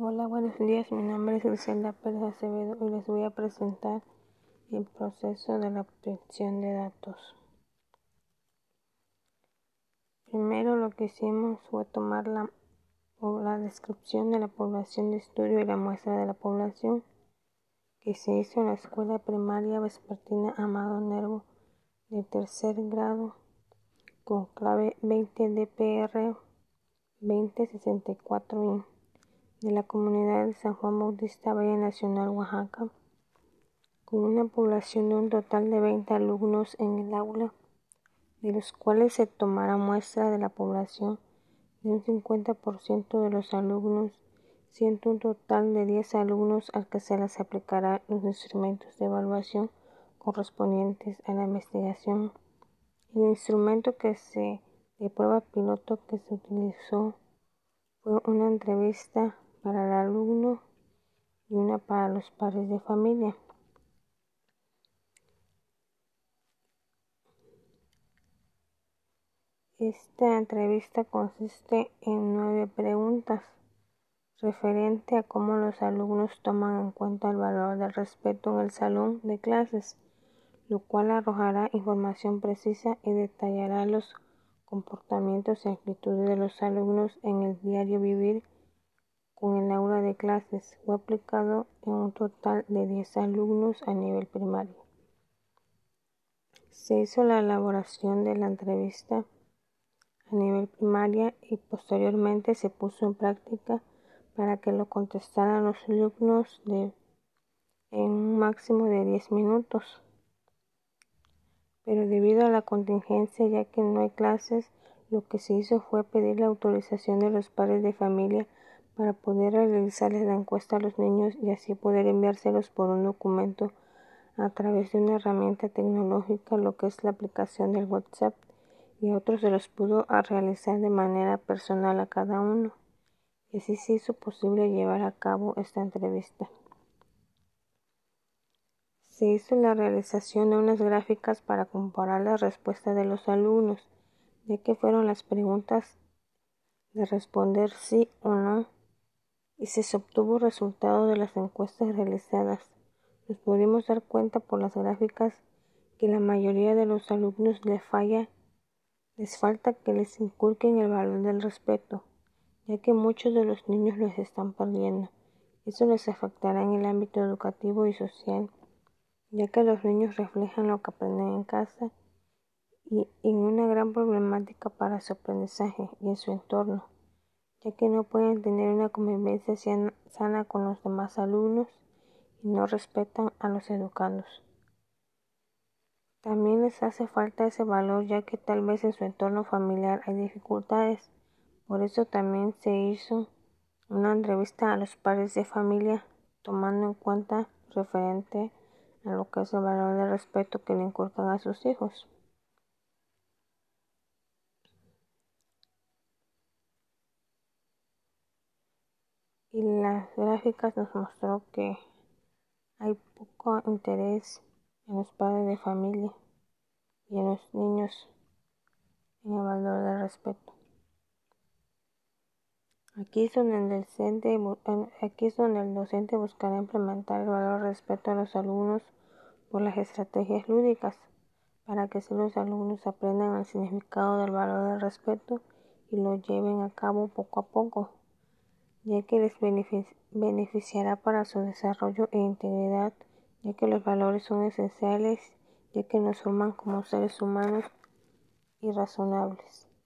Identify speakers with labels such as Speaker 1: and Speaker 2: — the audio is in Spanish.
Speaker 1: Hola, buenos días. Mi nombre es Griselda Pérez Acevedo y les voy a presentar el proceso de la obtención de datos. Primero lo que hicimos fue tomar la, la descripción de la población de estudio y la muestra de la población que se hizo en la escuela primaria vespertina Amado Nervo de tercer grado con clave 20 DPR 2064 de la comunidad de San Juan Bautista Valle Nacional, Oaxaca, con una población de un total de 20 alumnos en el aula, de los cuales se tomará muestra de la población de un 50% de los alumnos, siendo un total de 10 alumnos al que se les aplicará los instrumentos de evaluación correspondientes a la investigación. El instrumento que se de prueba piloto que se utilizó fue una entrevista para el alumno y una para los padres de familia. Esta entrevista consiste en nueve preguntas referente a cómo los alumnos toman en cuenta el valor del respeto en el salón de clases, lo cual arrojará información precisa y detallará los comportamientos y actitudes de los alumnos en el diario vivir con el aula de clases. Fue aplicado en un total de 10 alumnos a nivel primario. Se hizo la elaboración de la entrevista a nivel primaria y posteriormente se puso en práctica para que lo contestaran los alumnos de, en un máximo de 10 minutos pero debido a la contingencia ya que no hay clases, lo que se hizo fue pedir la autorización de los padres de familia para poder realizarles la encuesta a los niños y así poder enviárselos por un documento a través de una herramienta tecnológica, lo que es la aplicación del WhatsApp, y otros se los pudo realizar de manera personal a cada uno. Y así se hizo posible llevar a cabo esta entrevista se hizo la realización de unas gráficas para comparar las respuestas de los alumnos, ya que fueron las preguntas de responder sí o no, y se obtuvo resultado de las encuestas realizadas. Nos pudimos dar cuenta por las gráficas que la mayoría de los alumnos les falla, les falta que les inculquen el valor del respeto, ya que muchos de los niños los están perdiendo. Eso les afectará en el ámbito educativo y social ya que los niños reflejan lo que aprenden en casa y en una gran problemática para su aprendizaje y en su entorno, ya que no pueden tener una convivencia sana con los demás alumnos y no respetan a los educandos. También les hace falta ese valor ya que tal vez en su entorno familiar hay dificultades. Por eso también se hizo una entrevista a los padres de familia tomando en cuenta referente a lo que es el valor de respeto que le inculcan a sus hijos. Y las gráficas nos mostró que hay poco interés en los padres de familia y en los niños en el valor del respeto. Aquí es, donde el docente, aquí es donde el docente buscará implementar el valor de respeto a los alumnos por las estrategias lúdicas, para que si los alumnos aprendan el significado del valor del respeto y lo lleven a cabo poco a poco, ya que les beneficiará para su desarrollo e integridad, ya que los valores son esenciales, ya que nos forman como seres humanos y razonables.